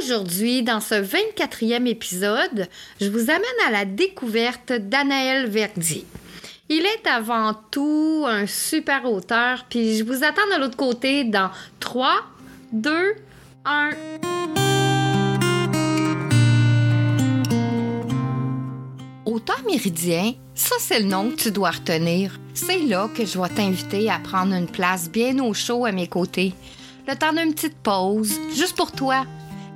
Aujourd'hui, dans ce 24e épisode, je vous amène à la découverte d'Anaël Verdier. Il est avant tout un super auteur, puis je vous attends de l'autre côté dans 3, 2, 1. Auteur méridien, ça c'est le nom que tu dois retenir. C'est là que je vais t'inviter à prendre une place bien au chaud à mes côtés. Le temps d'une petite pause, juste pour toi.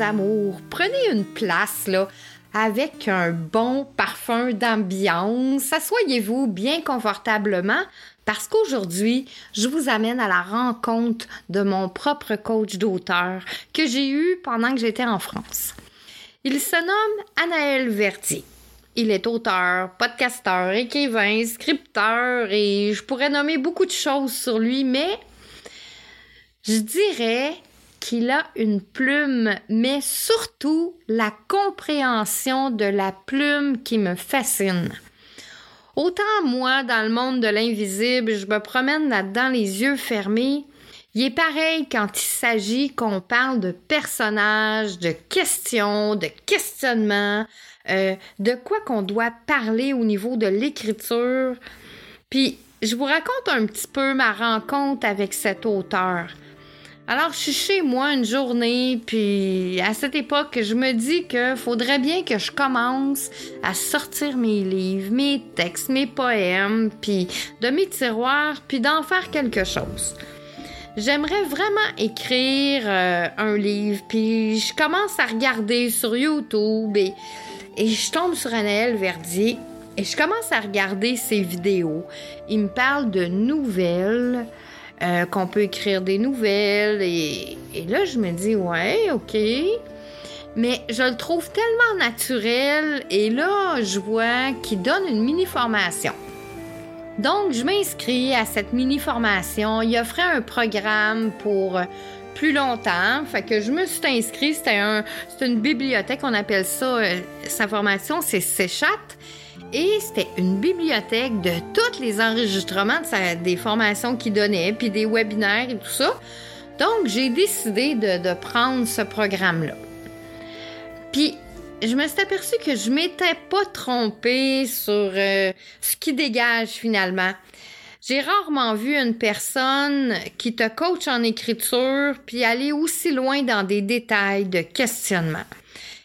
Amours, prenez une place là avec un bon parfum d'ambiance. Asseyez-vous bien confortablement parce qu'aujourd'hui, je vous amène à la rencontre de mon propre coach d'auteur que j'ai eu pendant que j'étais en France. Il se nomme Anaël Verdier. Il est auteur, podcasteur, écrivain, scripteur et je pourrais nommer beaucoup de choses sur lui, mais je dirais qu'il a une plume, mais surtout la compréhension de la plume qui me fascine. Autant moi, dans le monde de l'invisible, je me promène là-dedans les yeux fermés, il est pareil quand il s'agit qu'on parle de personnages, de questions, de questionnements, euh, de quoi qu'on doit parler au niveau de l'écriture. Puis, je vous raconte un petit peu ma rencontre avec cet auteur. Alors, je suis chez moi une journée, puis à cette époque, je me dis que faudrait bien que je commence à sortir mes livres, mes textes, mes poèmes, puis de mes tiroirs, puis d'en faire quelque chose. J'aimerais vraiment écrire euh, un livre, puis je commence à regarder sur YouTube et, et je tombe sur Anaël Verdier et je commence à regarder ses vidéos. Il me parle de nouvelles. Euh, qu'on peut écrire des nouvelles. Et, là, je me dis, ouais, OK. Mais je le trouve tellement naturel. Et là, je vois qu'il donne une mini-formation. Donc, je m'inscris à cette mini-formation. Il offrait un programme pour plus longtemps. Fait que je me suis inscrit. C'était un, une bibliothèque, on appelle ça. Euh, sa formation, c'est CECHAT. Et c'était une bibliothèque de tous les enregistrements des formations qu'il donnait, puis des webinaires et tout ça. Donc, j'ai décidé de, prendre ce programme-là. Puis, je me suis aperçue que je m'étais pas trompée sur euh, ce qui dégage finalement. J'ai rarement vu une personne qui te coach en écriture puis aller aussi loin dans des détails de questionnement.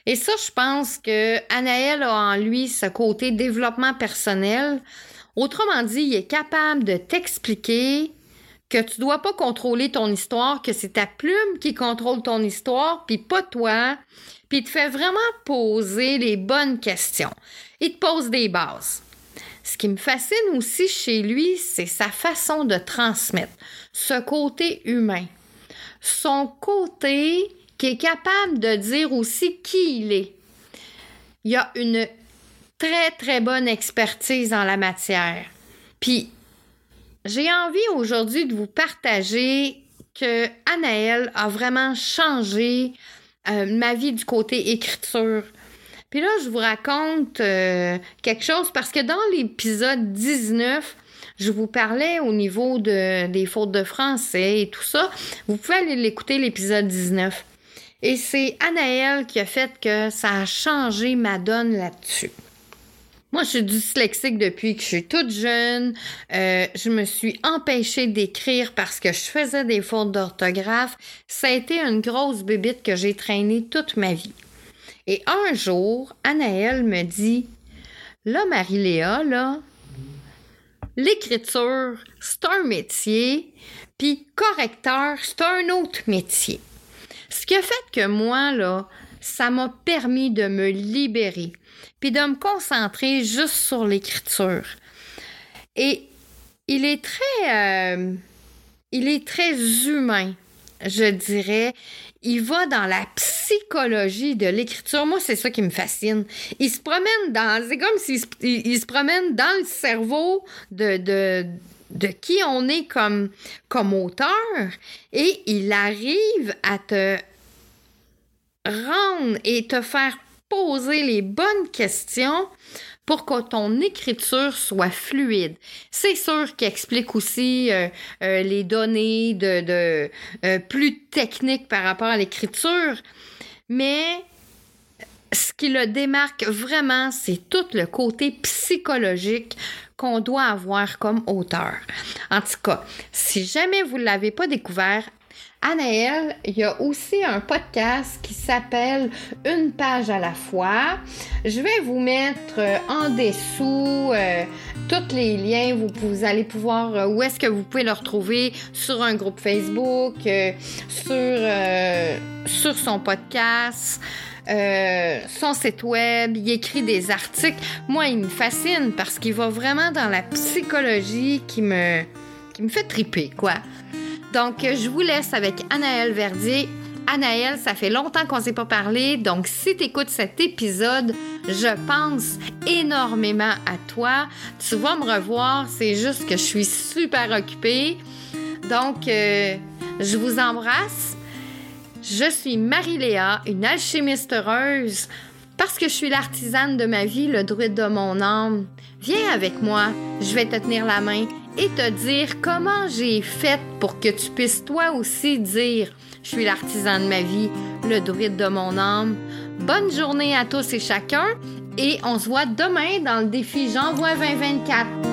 Et ça, je pense que Anaël a en lui ce côté développement personnel. Autrement dit, il est capable de t'expliquer que tu dois pas contrôler ton histoire, que c'est ta plume qui contrôle ton histoire, puis pas toi, puis il te fait vraiment poser les bonnes questions. Il te pose des bases. Ce qui me fascine aussi chez lui, c'est sa façon de transmettre, ce côté humain. son côté qui est capable de dire aussi qui il est. Il a une très, très bonne expertise en la matière. Puis, j'ai envie aujourd'hui de vous partager que Anaël a vraiment changé euh, ma vie du côté écriture. Puis là, je vous raconte euh, quelque chose parce que dans l'épisode 19, je vous parlais au niveau de, des fautes de français et tout ça. Vous pouvez aller l'écouter, l'épisode 19. Et c'est Anaël qui a fait que ça a changé ma donne là-dessus. Moi, je suis dyslexique depuis que je suis toute jeune. Euh, je me suis empêchée d'écrire parce que je faisais des fautes d'orthographe. Ça a été une grosse bébite que j'ai traînée toute ma vie. Et un jour, Anaël me dit Là, Marie-Léa, là, l'écriture, c'est un métier, puis correcteur, c'est un autre métier. Ce qui a fait que moi, là, ça m'a permis de me libérer, puis de me concentrer juste sur l'écriture. Et il est très, euh, il est très humain, je dirais il va dans la psychologie de l'écriture. Moi, c'est ça qui me fascine. Il se promène dans. C'est comme s'il se, promène dans le cerveau de, de qui on est comme, comme auteur et il arrive à te rendre et te faire poser les bonnes questions pour que ton écriture soit fluide. C'est sûr qu'il explique aussi euh, euh, les données de, euh, plus techniques par rapport à l'écriture, mais ce qui le démarque vraiment, c'est tout le côté psychologique qu'on doit avoir comme auteur. En tout cas, si jamais vous ne l'avez pas découvert, Anaël, il y a aussi un podcast qui s'appelle Une page à la fois. Je vais vous mettre euh, en dessous euh, tous les liens. Vous, allez pouvoir, euh, où est-ce que vous pouvez le retrouver? Sur un groupe Facebook, sur, sur son podcast. Son site web, il écrit des articles. Moi, il me fascine parce qu'il va vraiment dans la psychologie qui me, qui me fait triper, quoi. Donc, je vous laisse avec Anaël Verdier. Anaël, ça fait longtemps qu'on ne s'est pas parlé, donc si tu écoutes cet épisode, je pense énormément à toi. Tu vas me revoir, c'est juste que je suis super occupée. Donc, euh, je vous embrasse. Je suis Marie-Léa, une alchimiste heureuse. Parce que je suis l'artisane de ma vie, le druide de mon âme. Viens avec moi, je vais te tenir la main et te dire comment j'ai fait pour que tu puisses toi aussi dire je suis l'artisan de ma vie, le druide de mon âme. Bonne journée à tous et chacun et on se voit demain dans le défi J'envoie 2024.